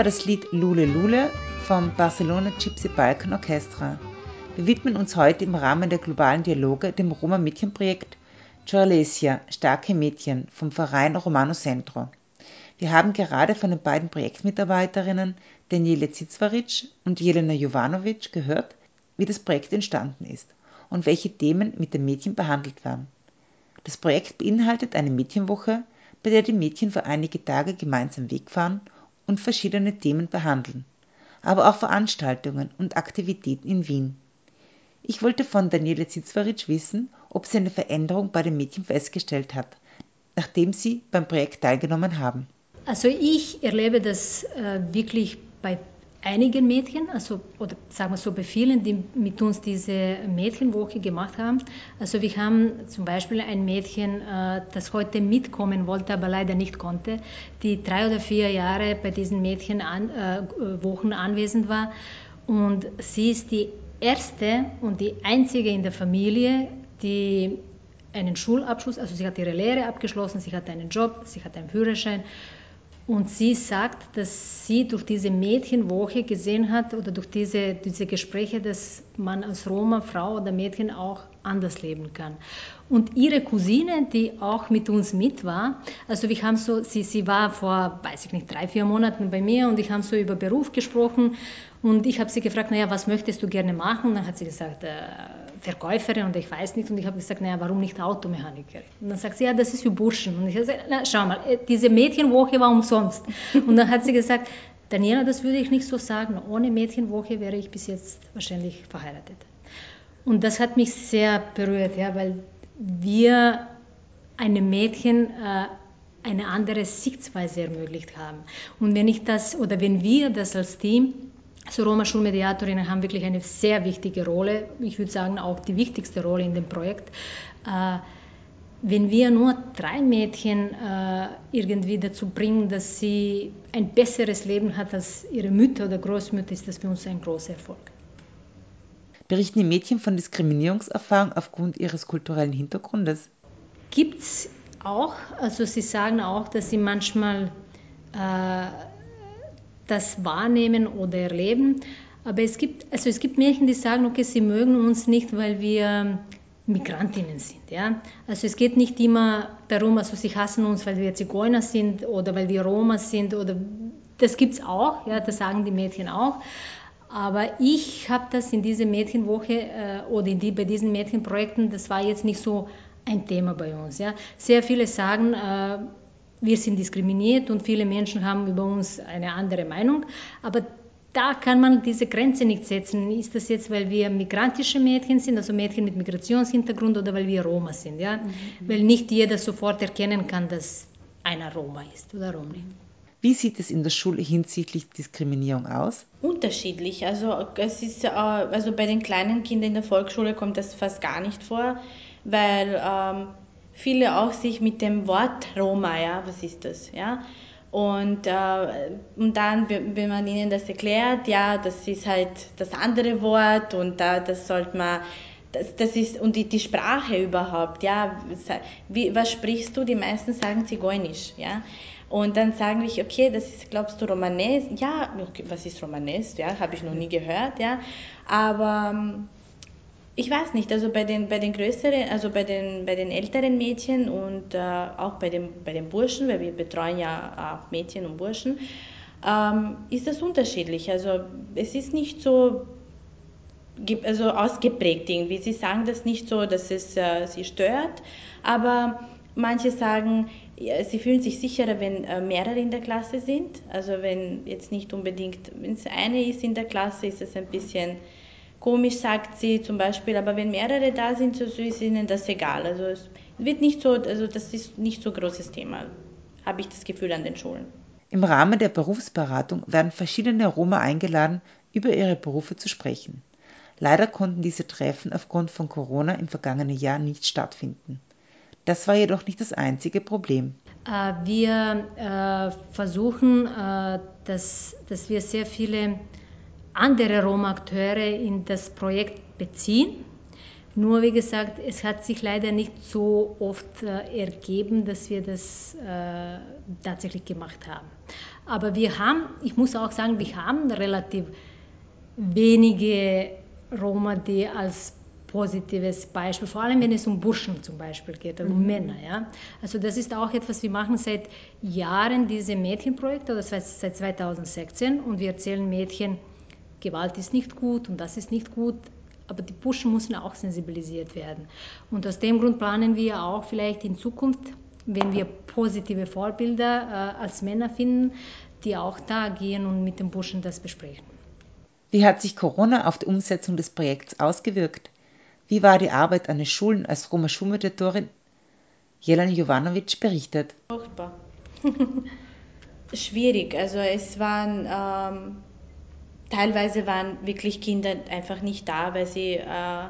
war das Lied Lule Lule vom Barcelona Gypsy Balkan Orchestra. Wir widmen uns heute im Rahmen der globalen Dialoge dem Roma-Mädchenprojekt Giorlesia, starke Mädchen vom Verein Romano Centro. Wir haben gerade von den beiden Projektmitarbeiterinnen Daniele Zitzwaric und Jelena Jovanovic gehört, wie das Projekt entstanden ist und welche Themen mit den Mädchen behandelt werden. Das Projekt beinhaltet eine Mädchenwoche, bei der die Mädchen für einige Tage gemeinsam wegfahren und verschiedene Themen behandeln, aber auch Veranstaltungen und Aktivitäten in Wien. Ich wollte von Daniele Zitzwaric wissen, ob sie eine Veränderung bei den Mädchen festgestellt hat, nachdem sie beim Projekt teilgenommen haben. Also ich erlebe das äh, wirklich bei einigen Mädchen, also oder sagen wir so bei vielen, die mit uns diese Mädchenwoche gemacht haben. Also wir haben zum Beispiel ein Mädchen, äh, das heute mitkommen wollte, aber leider nicht konnte, die drei oder vier Jahre bei diesen Mädchenwochen äh, anwesend war. Und sie ist die erste und die einzige in der Familie, die einen Schulabschluss, also sie hat ihre Lehre abgeschlossen, sie hat einen Job, sie hat einen Führerschein und sie sagt, dass sie durch diese Mädchenwoche gesehen hat oder durch diese, diese Gespräche, dass man als Roma, Frau oder Mädchen auch anders leben kann. Und ihre Cousine, die auch mit uns mit war, also wir haben so, sie, sie war vor, weiß ich nicht, drei, vier Monaten bei mir und ich habe so über Beruf gesprochen und ich habe sie gefragt, naja, was möchtest du gerne machen? Und dann hat sie gesagt, äh, Verkäuferin und ich weiß nicht. Und ich habe gesagt, naja, warum nicht Automechanikerin? Und dann sagt sie, ja, das ist für Burschen. Und ich habe gesagt, na, schau mal, äh, diese Mädchenwoche war umsonst. Und dann hat sie gesagt, Daniela, das würde ich nicht so sagen. Ohne Mädchenwoche wäre ich bis jetzt wahrscheinlich verheiratet. Und das hat mich sehr berührt, ja, weil wir einem Mädchen äh, eine andere Sichtweise ermöglicht haben. Und wenn ich das oder wenn wir das als Team also Roma-Schulmediatorinnen haben wirklich eine sehr wichtige Rolle, ich würde sagen auch die wichtigste Rolle in dem Projekt. Äh, wenn wir nur drei Mädchen äh, irgendwie dazu bringen, dass sie ein besseres Leben hat als ihre Mütter oder Großmütter, ist das für uns ein großer Erfolg. Berichten die Mädchen von Diskriminierungserfahrung aufgrund ihres kulturellen Hintergrundes? Gibt es auch. Also sie sagen auch, dass sie manchmal äh, das wahrnehmen oder erleben. Aber es gibt, also es gibt Mädchen, die sagen, okay, sie mögen uns nicht, weil wir Migrantinnen sind. Ja? Also es geht nicht immer darum, also sie hassen uns, weil wir Zigeuner sind oder weil wir Roma sind oder das gibt es auch, ja, das sagen die Mädchen auch. Aber ich habe das in dieser Mädchenwoche äh, oder in die, bei diesen Mädchenprojekten, das war jetzt nicht so ein Thema bei uns. Ja. Sehr viele sagen, äh, wir sind diskriminiert und viele Menschen haben über uns eine andere Meinung. Aber da kann man diese Grenze nicht setzen. Ist das jetzt, weil wir migrantische Mädchen sind, also Mädchen mit Migrationshintergrund oder weil wir Roma sind? Ja? Mhm. Weil nicht jeder sofort erkennen kann, dass einer Roma ist oder Roma. Wie sieht es in der Schule hinsichtlich Diskriminierung aus? Unterschiedlich. Also, es ist, äh, also bei den kleinen Kindern in der Volksschule kommt das fast gar nicht vor, weil ähm, viele auch sich mit dem Wort Roma, ja, was ist das, ja, und, äh, und dann, wenn man ihnen das erklärt, ja, das ist halt das andere Wort und da, das sollte man, das, das ist, und die, die Sprache überhaupt, ja, wie, was sprichst du? Die meisten sagen Zigeunisch, ja. Und dann sagen wir, okay, das ist, glaubst du, Romanes? Ja, okay, was ist Romanes? Ja, habe ich noch nie gehört, ja. Aber ich weiß nicht, also bei den, bei den größeren, also bei den, bei den älteren Mädchen und äh, auch bei, dem, bei den Burschen, weil wir betreuen ja auch Mädchen und Burschen, ähm, ist das unterschiedlich. Also es ist nicht so also ausgeprägt irgendwie. Sie sagen das nicht so, dass es äh, sie stört, aber manche sagen, sie fühlen sich sicherer, wenn äh, mehrere in der Klasse sind. Also wenn jetzt nicht unbedingt, wenn es eine ist in der Klasse, ist es ein bisschen komisch, sagt sie zum Beispiel, aber wenn mehrere da sind, so ist ihnen das egal. Also es wird nicht so, also das ist nicht so großes Thema, habe ich das Gefühl an den Schulen. Im Rahmen der Berufsberatung werden verschiedene Roma eingeladen, über ihre Berufe zu sprechen. Leider konnten diese Treffen aufgrund von Corona im vergangenen Jahr nicht stattfinden. Das war jedoch nicht das einzige Problem. Äh, wir äh, versuchen, äh, dass, dass wir sehr viele andere Roma-Akteure in das Projekt beziehen. Nur wie gesagt, es hat sich leider nicht so oft ergeben, dass wir das tatsächlich gemacht haben. Aber wir haben, ich muss auch sagen, wir haben relativ wenige Roma, die als positives Beispiel, vor allem wenn es um Burschen zum Beispiel geht, um mhm. Männer. Ja? Also das ist auch etwas, wir machen seit Jahren diese Mädchenprojekte, das heißt seit 2016 und wir erzählen Mädchen, Gewalt ist nicht gut und das ist nicht gut, aber die Burschen müssen auch sensibilisiert werden. Und aus dem Grund planen wir auch vielleicht in Zukunft, wenn wir positive Vorbilder äh, als Männer finden, die auch da gehen und mit den Burschen das besprechen. Wie hat sich Corona auf die Umsetzung des Projekts ausgewirkt? Wie war die Arbeit an den Schulen als Roma Schulmediatorin? Jelena Jovanovic berichtet. Furchtbar. Schwierig. Also es waren ähm, teilweise waren wirklich Kinder einfach nicht da, weil sie äh,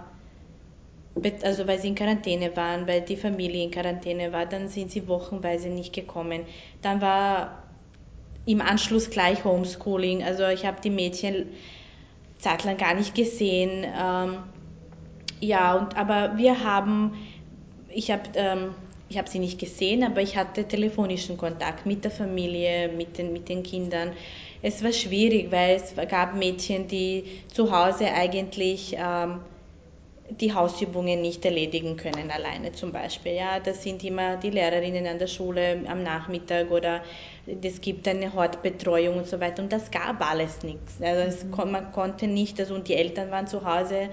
also weil sie in Quarantäne waren, weil die Familie in Quarantäne war, dann sind sie wochenweise nicht gekommen. Dann war im Anschluss gleich Homeschooling. Also ich habe die Mädchen zeitlang gar nicht gesehen. Ähm, ja, und, aber wir haben, ich habe ähm, hab sie nicht gesehen, aber ich hatte telefonischen Kontakt mit der Familie, mit den, mit den Kindern. Es war schwierig, weil es gab Mädchen, die zu Hause eigentlich ähm, die Hausübungen nicht erledigen können alleine zum Beispiel. Ja, das sind immer die Lehrerinnen an der Schule am Nachmittag oder es gibt eine Hortbetreuung und so weiter und das gab alles nichts. Also es, mhm. man konnte nicht, also und die Eltern waren zu Hause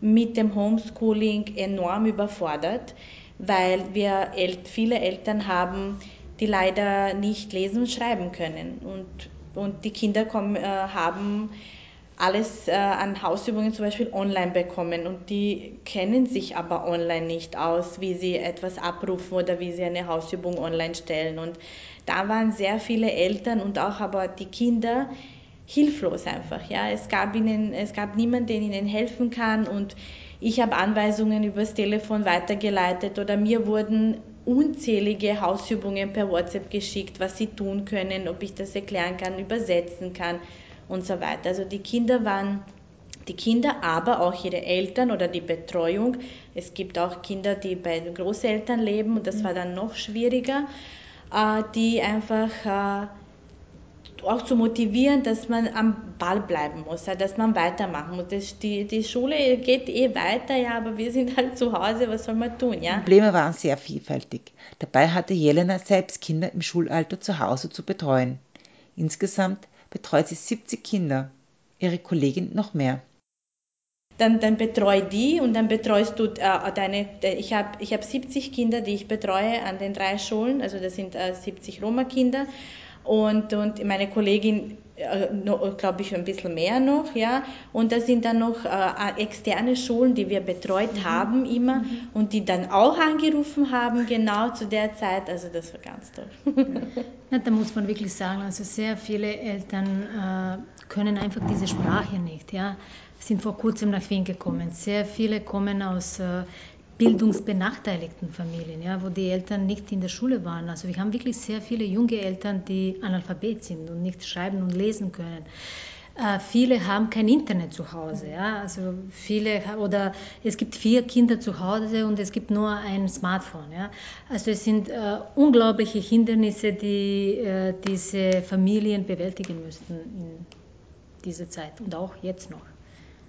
mit dem Homeschooling enorm überfordert, weil wir viele Eltern haben, die leider nicht lesen und schreiben können. Und, und die Kinder kommen, äh, haben alles äh, an Hausübungen zum Beispiel online bekommen und die kennen sich aber online nicht aus, wie sie etwas abrufen oder wie sie eine Hausübung online stellen. Und da waren sehr viele Eltern und auch aber die Kinder, hilflos einfach. Ja, es gab ihnen, es gab niemanden, der ihnen helfen kann und ich habe Anweisungen übers Telefon weitergeleitet oder mir wurden unzählige Hausübungen per WhatsApp geschickt, was sie tun können, ob ich das erklären kann, übersetzen kann und so weiter. Also die Kinder waren die Kinder, aber auch ihre Eltern oder die Betreuung. Es gibt auch Kinder, die bei den Großeltern leben und das war dann noch schwieriger, äh, die einfach äh, auch zu motivieren, dass man am Ball bleiben muss, dass man weitermachen muss. Die, die Schule geht eh weiter, ja, aber wir sind halt zu Hause, was soll man tun, ja? Die Probleme waren sehr vielfältig. Dabei hatte Jelena selbst Kinder im Schulalter zu Hause zu betreuen. Insgesamt betreut sie 70 Kinder, ihre Kollegin noch mehr. Dann, dann betreu die und dann betreust du äh, deine, ich habe ich hab 70 Kinder, die ich betreue an den drei Schulen, also das sind äh, 70 Roma-Kinder und, und meine Kollegin, glaube ich, ein bisschen mehr noch, ja. Und da sind dann noch äh, externe Schulen, die wir betreut mhm. haben immer mhm. und die dann auch angerufen haben, genau zu der Zeit. Also das war ganz toll. Ja, da muss man wirklich sagen, also sehr viele Eltern äh, können einfach diese Sprache nicht, ja sind vor kurzem nach Wien gekommen. Sehr viele kommen aus äh, bildungsbenachteiligten Familien, ja, wo die Eltern nicht in der Schule waren. Also wir haben wirklich sehr viele junge Eltern, die Analphabet sind und nicht schreiben und lesen können. Äh, viele haben kein Internet zu Hause, ja, also viele oder es gibt vier Kinder zu Hause und es gibt nur ein Smartphone, ja. Also es sind äh, unglaubliche Hindernisse, die äh, diese Familien bewältigen müssten in dieser Zeit und auch jetzt noch.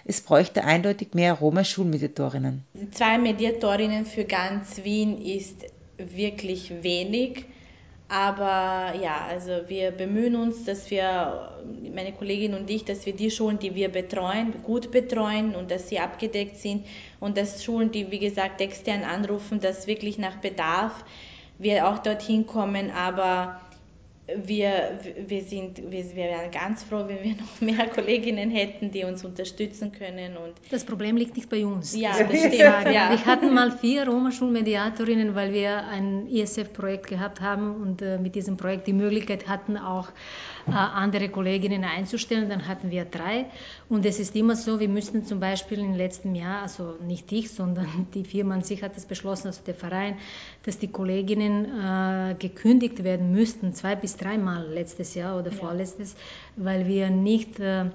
Es bräuchte eindeutig mehr Roma-Schulmediatorinnen. Zwei Mediatorinnen für ganz Wien ist wirklich wenig. Aber ja, also wir bemühen uns, dass wir, meine Kollegin und ich, dass wir die Schulen, die wir betreuen, gut betreuen und dass sie abgedeckt sind und dass Schulen, die wie gesagt extern anrufen, dass wirklich nach Bedarf wir auch dorthin kommen. Aber wir, wir, sind, wir, wir wären ganz froh, wenn wir noch mehr Kolleginnen hätten, die uns unterstützen können. Und das Problem liegt nicht bei uns. Ja, das stimmt. Ja. Wir hatten mal vier Roma-Schulmediatorinnen, weil wir ein ISF-Projekt gehabt haben und äh, mit diesem Projekt die Möglichkeit hatten, auch andere Kolleginnen einzustellen. Dann hatten wir drei. Und es ist immer so, wir müssten zum Beispiel im letzten Jahr, also nicht ich, sondern die Firma an sich hat es beschlossen, also der Verein, dass die Kolleginnen äh, gekündigt werden müssten, zwei bis dreimal letztes Jahr oder ja. vorletztes, weil wir nicht äh,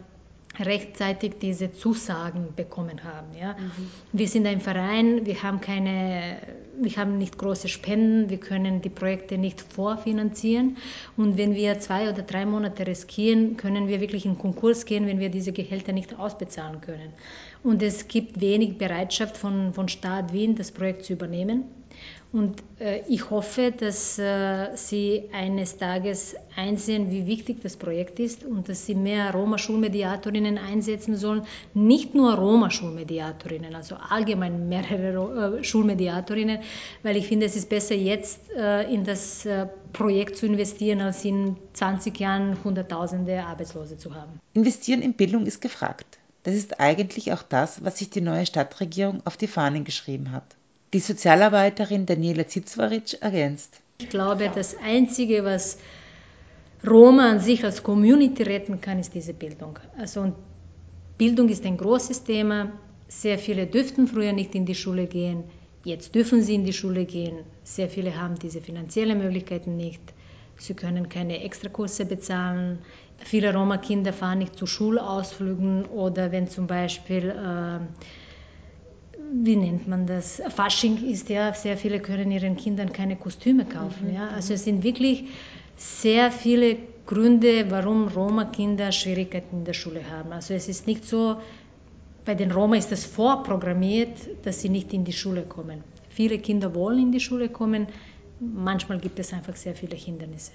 rechtzeitig diese Zusagen bekommen haben. Ja. Mhm. Wir sind ein Verein, wir haben keine wir haben nicht große Spenden, wir können die Projekte nicht vorfinanzieren. Und wenn wir zwei oder drei Monate riskieren, können wir wirklich in Konkurs gehen, wenn wir diese Gehälter nicht ausbezahlen können. Und es gibt wenig Bereitschaft von, von Staat Wien, das Projekt zu übernehmen. Und äh, ich hoffe, dass äh, Sie eines Tages einsehen, wie wichtig das Projekt ist und dass Sie mehr Roma-Schulmediatorinnen einsetzen sollen. Nicht nur Roma-Schulmediatorinnen, also allgemein mehrere äh, Schulmediatorinnen, weil ich finde, es ist besser jetzt äh, in das äh, Projekt zu investieren, als in 20 Jahren Hunderttausende Arbeitslose zu haben. Investieren in Bildung ist gefragt. Das ist eigentlich auch das, was sich die neue Stadtregierung auf die Fahnen geschrieben hat. Die Sozialarbeiterin Daniela Zitzwaritsch ergänzt. Ich glaube, das Einzige, was Roma an sich als Community retten kann, ist diese Bildung. Also Bildung ist ein großes Thema. Sehr viele dürften früher nicht in die Schule gehen. Jetzt dürfen sie in die Schule gehen. Sehr viele haben diese finanziellen Möglichkeiten nicht. Sie können keine Extrakurse bezahlen. Viele Roma-Kinder fahren nicht zu Schulausflügen oder wenn zum Beispiel äh, wie nennt man das? Fasching ist ja, sehr viele können ihren Kindern keine Kostüme kaufen. Mhm. Ja? Also es sind wirklich sehr viele Gründe, warum Roma-Kinder Schwierigkeiten in der Schule haben. Also es ist nicht so, bei den Roma ist es vorprogrammiert, dass sie nicht in die Schule kommen. Viele Kinder wollen in die Schule kommen, manchmal gibt es einfach sehr viele Hindernisse.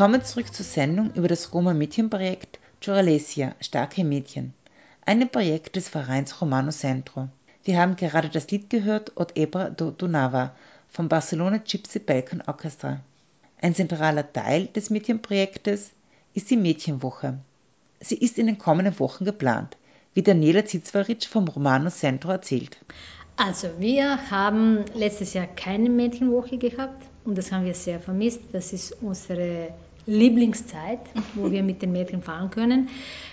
Willkommen zurück zur Sendung über das Roma-Mädchenprojekt Gioralesia, starke Mädchen, einem Projekt des Vereins Romano Centro. Wir haben gerade das Lied gehört Od Ebra do Donava vom Barcelona Gypsy Balkan Orchestra. Ein zentraler Teil des Mädchenprojektes ist die Mädchenwoche. Sie ist in den kommenden Wochen geplant, wie Daniela Zitzwaritsch vom Romano Centro erzählt. Also, wir haben letztes Jahr keine Mädchenwoche gehabt und das haben wir sehr vermisst. Das ist unsere Lieblingszeit, wo wir mit den Mädchen fahren können.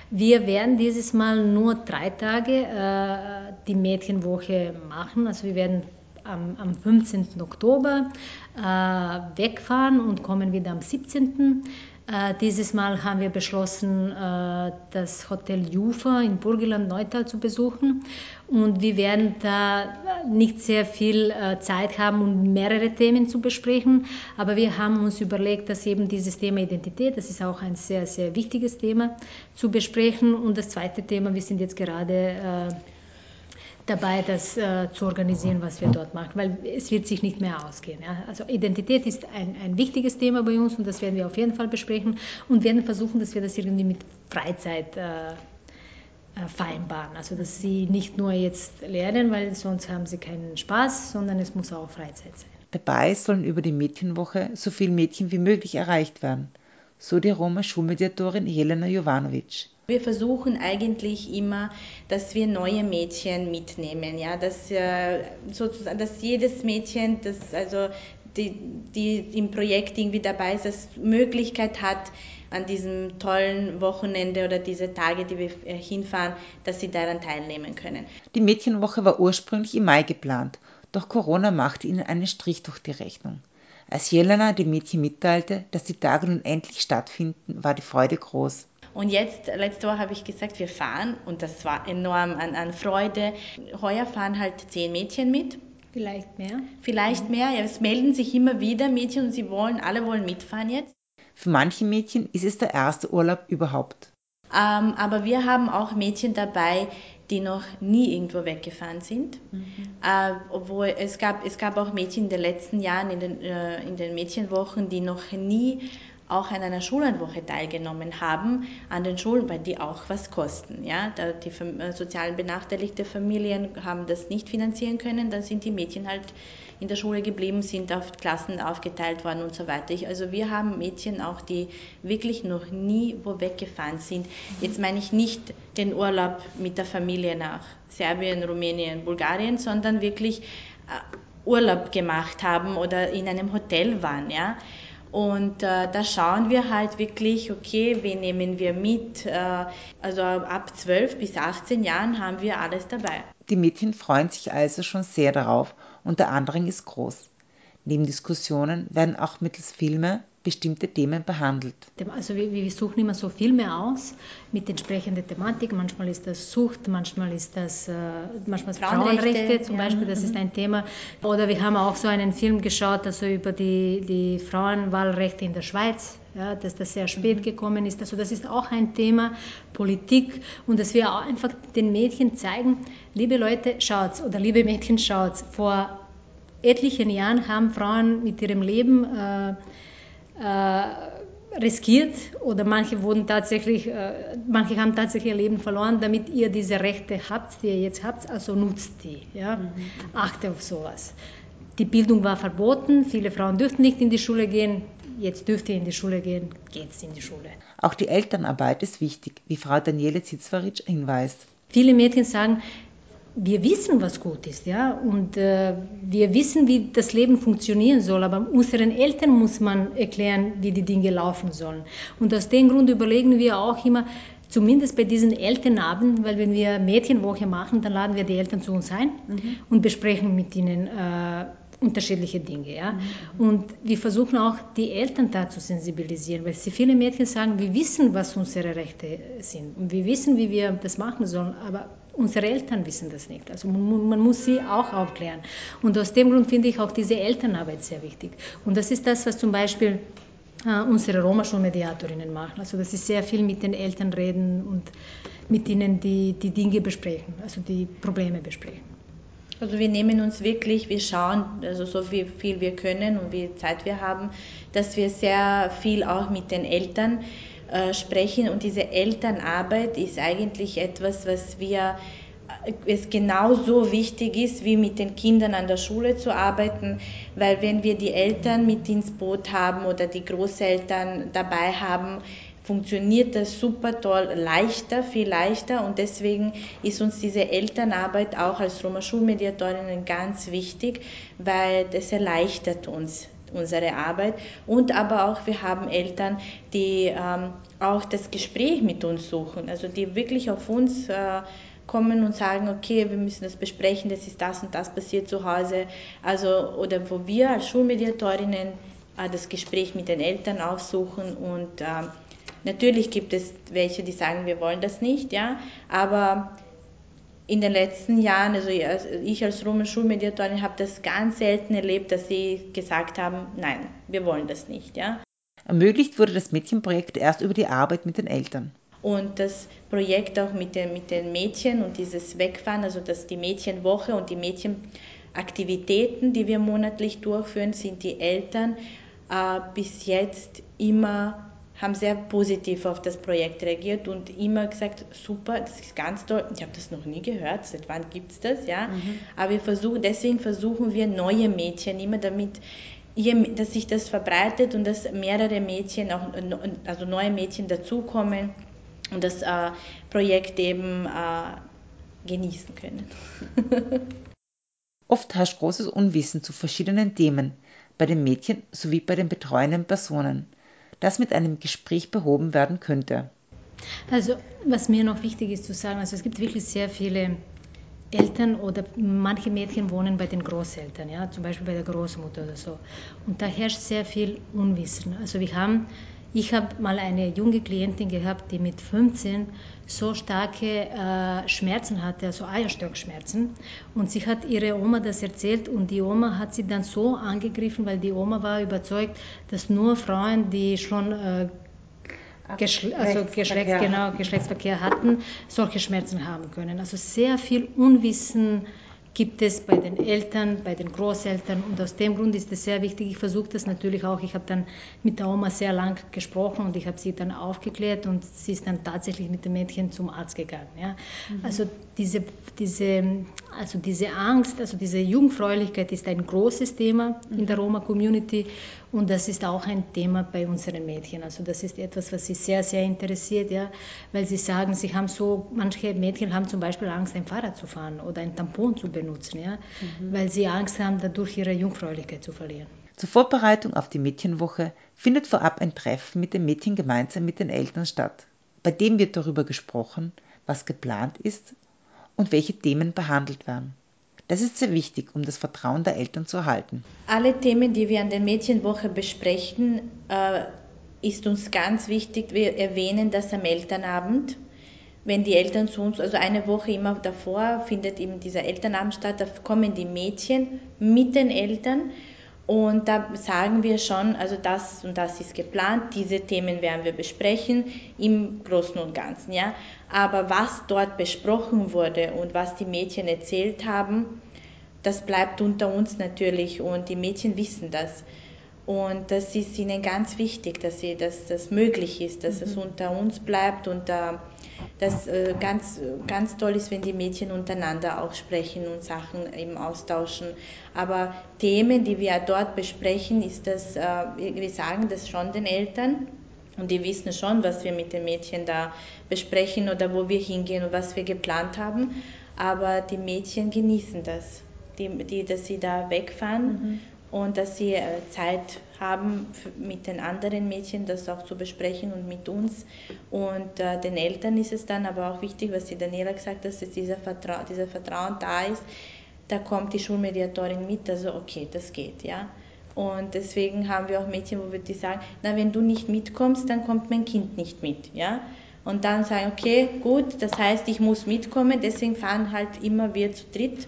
Wir werden dieses Mal nur drei Tage äh, die Mädchenwoche machen. Also wir werden am, am 15. Oktober äh, wegfahren und kommen wieder am 17. Äh, dieses Mal haben wir beschlossen, äh, das Hotel Jufa in Burgenland Neutal zu besuchen. Und wir werden da nicht sehr viel äh, Zeit haben, um mehrere Themen zu besprechen. Aber wir haben uns überlegt, dass eben dieses Thema Identität, das ist auch ein sehr, sehr wichtiges Thema, zu besprechen. Und das zweite Thema, wir sind jetzt gerade dabei, das äh, zu organisieren, was wir dort machen, weil es wird sich nicht mehr ausgehen. Ja. Also Identität ist ein, ein wichtiges Thema bei uns und das werden wir auf jeden Fall besprechen und werden versuchen, dass wir das irgendwie mit Freizeit äh, äh, vereinbaren. Also dass sie nicht nur jetzt lernen, weil sonst haben sie keinen Spaß, sondern es muss auch Freizeit sein. Dabei sollen über die Mädchenwoche so viele Mädchen wie möglich erreicht werden, so die Roma-Schulmediatorin Jelena Jovanovic. Wir versuchen eigentlich immer, dass wir neue Mädchen mitnehmen, ja, dass äh, sozusagen, dass jedes Mädchen, das also die, die im Projekt irgendwie dabei ist, das Möglichkeit hat, an diesem tollen Wochenende oder diese Tage, die wir äh, hinfahren, dass sie daran teilnehmen können. Die Mädchenwoche war ursprünglich im Mai geplant, doch Corona machte ihnen einen Strich durch die Rechnung. Als Jelena dem Mädchen mitteilte, dass die Tage nun endlich stattfinden, war die Freude groß. Und jetzt, letzte Woche habe ich gesagt, wir fahren und das war enorm an, an Freude. Heuer fahren halt zehn Mädchen mit. Vielleicht mehr. Vielleicht mhm. mehr. Ja, es melden sich immer wieder Mädchen und sie wollen, alle wollen mitfahren jetzt. Für manche Mädchen ist es der erste Urlaub überhaupt. Ähm, aber wir haben auch Mädchen dabei, die noch nie irgendwo weggefahren sind. Mhm. Äh, obwohl es gab, es gab auch Mädchen in den letzten Jahren, in den, äh, in den Mädchenwochen, die noch nie auch an einer Schulenwoche teilgenommen haben, an den Schulen, weil die auch was kosten. Ja? Die äh, sozial benachteiligte Familien haben das nicht finanzieren können, dann sind die Mädchen halt in der Schule geblieben, sind auf Klassen aufgeteilt worden und so weiter. Ich, also wir haben Mädchen auch, die wirklich noch nie wo weggefahren sind. Jetzt meine ich nicht den Urlaub mit der Familie nach Serbien, Rumänien, Bulgarien, sondern wirklich äh, Urlaub gemacht haben oder in einem Hotel waren. Ja? Und äh, da schauen wir halt wirklich, okay, wen nehmen wir mit? Äh, also ab 12 bis 18 Jahren haben wir alles dabei. Die Mädchen freuen sich also schon sehr darauf und der Andrang ist groß. Neben Diskussionen werden auch mittels Filme bestimmte Themen behandelt. Also wir, wir suchen immer so Filme aus mit entsprechender Thematik. Manchmal ist das Sucht, manchmal ist das äh, manchmal Frauenrechte, Frauenrechte zum ja. Beispiel, das mhm. ist ein Thema. Oder wir haben auch so einen Film geschaut, also über die, die Frauenwahlrechte in der Schweiz. Ja, dass das sehr spät mhm. gekommen ist. Also das ist auch ein Thema Politik und dass wir auch einfach den Mädchen zeigen, liebe Leute, schaut's oder liebe Mädchen, schaut's. Vor etlichen Jahren haben Frauen mit ihrem Leben äh, äh, riskiert oder manche wurden tatsächlich, äh, manche haben tatsächlich ihr Leben verloren, damit ihr diese Rechte habt, die ihr jetzt habt, also nutzt die. Ja? Mhm. Achte auf sowas. Die Bildung war verboten, viele Frauen dürften nicht in die Schule gehen, jetzt dürft ihr in die Schule gehen, geht's in die Schule. Auch die Elternarbeit ist wichtig, wie Frau Daniele Zitzwaric hinweist. Viele Mädchen sagen, wir wissen, was gut ist, ja, und äh, wir wissen, wie das Leben funktionieren soll, aber unseren Eltern muss man erklären, wie die Dinge laufen sollen. Und aus dem Grund überlegen wir auch immer, zumindest bei diesen Elternabenden, weil wenn wir Mädchenwoche machen, dann laden wir die Eltern zu uns ein mhm. und besprechen mit ihnen äh, unterschiedliche Dinge. Ja? Mhm. Und wir versuchen auch, die Eltern da zu sensibilisieren, weil sie viele Mädchen sagen, wir wissen, was unsere Rechte sind und wir wissen, wie wir das machen sollen, aber unsere Eltern wissen das nicht. Also man, man, muss sie auch aufklären. Und aus dem Grund finde ich auch diese Elternarbeit sehr wichtig. Und das ist das, was zum Beispiel äh, unsere Roma-Schulmediatorinnen machen. Also das ist sehr viel mit den Eltern reden und mit ihnen die, die Dinge besprechen, also die Probleme besprechen. Also wir nehmen uns wirklich, wir schauen, also so viel, viel wir können und wie Zeit wir haben, dass wir sehr viel auch mit den Eltern äh, sprechen. Und diese Elternarbeit ist eigentlich etwas, was wir äh, es genauso wichtig ist, wie mit den Kindern an der Schule zu arbeiten, weil wenn wir die Eltern mit ins Boot haben oder die Großeltern dabei haben, funktioniert das super toll, leichter, viel leichter. Und deswegen ist uns diese Elternarbeit auch als Roma Schulmediatorinnen ganz wichtig, weil das erleichtert uns unsere Arbeit. Und aber auch, wir haben Eltern, die ähm, auch das Gespräch mit uns suchen, also die wirklich auf uns äh, kommen und sagen, okay, wir müssen das besprechen, das ist das und das passiert zu Hause. Also, oder wo wir als Schulmediatorinnen äh, das Gespräch mit den Eltern aufsuchen und äh, natürlich gibt es welche, die sagen, wir wollen das nicht, ja, aber in den letzten Jahren, also ich als Roman Schulmediatorin habe das ganz selten erlebt, dass sie gesagt haben, nein, wir wollen das nicht, ja. Ermöglicht wurde das Mädchenprojekt erst über die Arbeit mit den Eltern. Und das Projekt auch mit den, mit den Mädchen und dieses Wegfahren, also dass die Mädchenwoche und die Mädchenaktivitäten, die wir monatlich durchführen, sind die Eltern äh, bis jetzt immer haben sehr positiv auf das Projekt reagiert und immer gesagt, super, das ist ganz toll. Ich habe das noch nie gehört, seit wann gibt es das, ja. Mhm. Aber wir versuchen, deswegen versuchen wir neue Mädchen immer, damit dass sich das verbreitet und dass mehrere Mädchen, auch, also neue Mädchen dazukommen und das äh, Projekt eben äh, genießen können. Oft herrscht großes Unwissen zu verschiedenen Themen bei den Mädchen sowie bei den betreuenden Personen, das mit einem Gespräch behoben werden könnte. Also was mir noch wichtig ist zu sagen, also es gibt wirklich sehr viele Eltern oder manche Mädchen wohnen bei den Großeltern, ja, zum Beispiel bei der Großmutter oder so. Und da herrscht sehr viel Unwissen. Also wir haben ich habe mal eine junge Klientin gehabt, die mit 15 so starke äh, Schmerzen hatte, also Eierstockschmerzen. Und sie hat ihre Oma das erzählt und die Oma hat sie dann so angegriffen, weil die Oma war überzeugt, dass nur Frauen, die schon äh, Geschle also Geschlechts, genau, Geschlechtsverkehr hatten, solche Schmerzen haben können. Also sehr viel Unwissen gibt es bei den Eltern, bei den Großeltern und aus dem Grund ist es sehr wichtig. Ich versuche das natürlich auch. Ich habe dann mit der Oma sehr lang gesprochen und ich habe sie dann aufgeklärt und sie ist dann tatsächlich mit dem Mädchen zum Arzt gegangen. Ja. Mhm. Also diese, diese, also diese Angst, also diese Jungfräulichkeit ist ein großes Thema mhm. in der Roma-Community und das ist auch ein Thema bei unseren Mädchen. Also das ist etwas, was sie sehr, sehr interessiert, ja, weil sie sagen, sie haben so, manche Mädchen haben zum Beispiel Angst, ein Fahrrad zu fahren oder ein Tampon zu benutzen, ja, mhm. weil sie Angst haben, dadurch ihre Jungfräulichkeit zu verlieren. Zur Vorbereitung auf die Mädchenwoche findet vorab ein Treffen mit den Mädchen gemeinsam mit den Eltern statt. Bei dem wird darüber gesprochen, was geplant ist und welche Themen behandelt werden. Das ist sehr wichtig, um das Vertrauen der Eltern zu erhalten. Alle Themen, die wir an der Mädchenwoche besprechen, äh, ist uns ganz wichtig. Wir erwähnen das am Elternabend. Wenn die Eltern zu uns, also eine Woche immer davor findet eben dieser Elternabend statt, da kommen die Mädchen mit den Eltern und da sagen wir schon, also das und das ist geplant, diese Themen werden wir besprechen im Großen und Ganzen, ja. Aber was dort besprochen wurde und was die Mädchen erzählt haben, das bleibt unter uns natürlich und die Mädchen wissen das. Und das ist ihnen ganz wichtig, dass, sie, dass das möglich ist, dass mhm. es unter uns bleibt und äh, das äh, ganz, ganz toll ist, wenn die Mädchen untereinander auch sprechen und Sachen eben austauschen. Aber Themen, die wir dort besprechen, ist das, äh, wir sagen das schon den Eltern und die wissen schon, was wir mit den Mädchen da besprechen oder wo wir hingehen und was wir geplant haben. Aber die Mädchen genießen das, die, die, dass sie da wegfahren mhm. Und dass sie äh, Zeit haben, mit den anderen Mädchen das auch zu besprechen und mit uns. Und äh, den Eltern ist es dann aber auch wichtig, was die Daniela gesagt hat, dass dieser, Vertra dieser Vertrauen da ist. Da kommt die Schulmediatorin mit, also okay, das geht, ja. Und deswegen haben wir auch Mädchen, wo wir die sagen, na, wenn du nicht mitkommst, dann kommt mein Kind nicht mit, ja. Und dann sagen, okay, gut, das heißt, ich muss mitkommen, deswegen fahren halt immer wir zu dritt,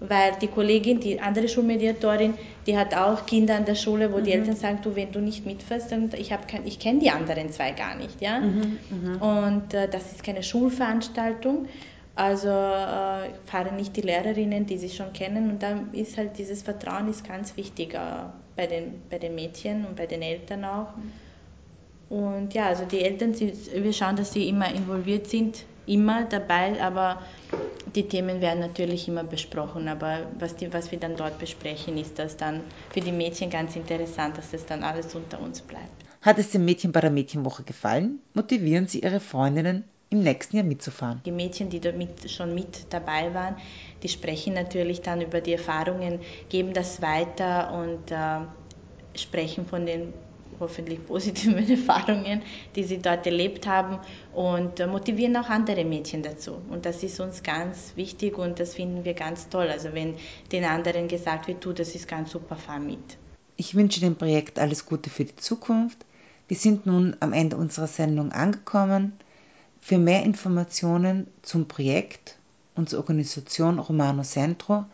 weil die Kollegin, die andere Schulmediatorin, die hat auch Kinder an der Schule, wo mhm. die Eltern sagen, du, wenn du nicht mitfährst, dann ich ich kenne die anderen zwei gar nicht, ja. Mhm, mhm. Und äh, das ist keine Schulveranstaltung. Also äh, fahren nicht die Lehrerinnen, die sie schon kennen. Und dann ist halt dieses Vertrauen ist ganz wichtig äh, bei, den, bei den Mädchen und bei den Eltern auch. Und ja, also die Eltern, wir schauen, dass sie immer involviert sind, immer dabei, aber die Themen werden natürlich immer besprochen. Aber was, die, was wir dann dort besprechen, ist das dann für die Mädchen ganz interessant, dass das dann alles unter uns bleibt. Hat es den Mädchen bei der Mädchenwoche gefallen? Motivieren Sie Ihre Freundinnen, im nächsten Jahr mitzufahren. Die Mädchen, die da mit, schon mit dabei waren, die sprechen natürlich dann über die Erfahrungen, geben das weiter und äh, sprechen von den hoffentlich positiven Erfahrungen, die sie dort erlebt haben und äh, motivieren auch andere Mädchen dazu. Und das ist uns ganz wichtig und das finden wir ganz toll. Also wenn den anderen gesagt wird, du, das ist ganz super, fahr mit. Ich wünsche dem Projekt alles Gute für die Zukunft. Wir sind nun am Ende unserer Sendung angekommen. Für mehr Informationen zum Projekt und zur Organisation Romano Centro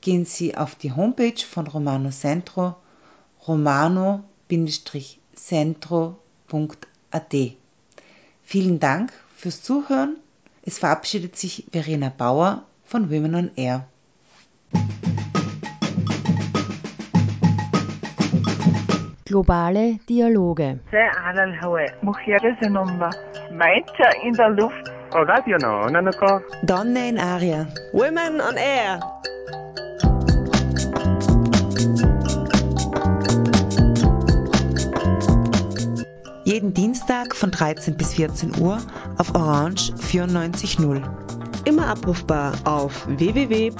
gehen Sie auf die Homepage von Romano Centro www.kultur-centro.at. Vielen Dank fürs Zuhören. Es verabschiedet sich Verena Bauer von Women on Air. Globale Dialoge. in der Luft. Oh, Radio Donne in Aria. Women on Air. Jeden Dienstag von 13 bis 14 Uhr auf Orange 94.0. Immer abrufbar auf www.noso.at.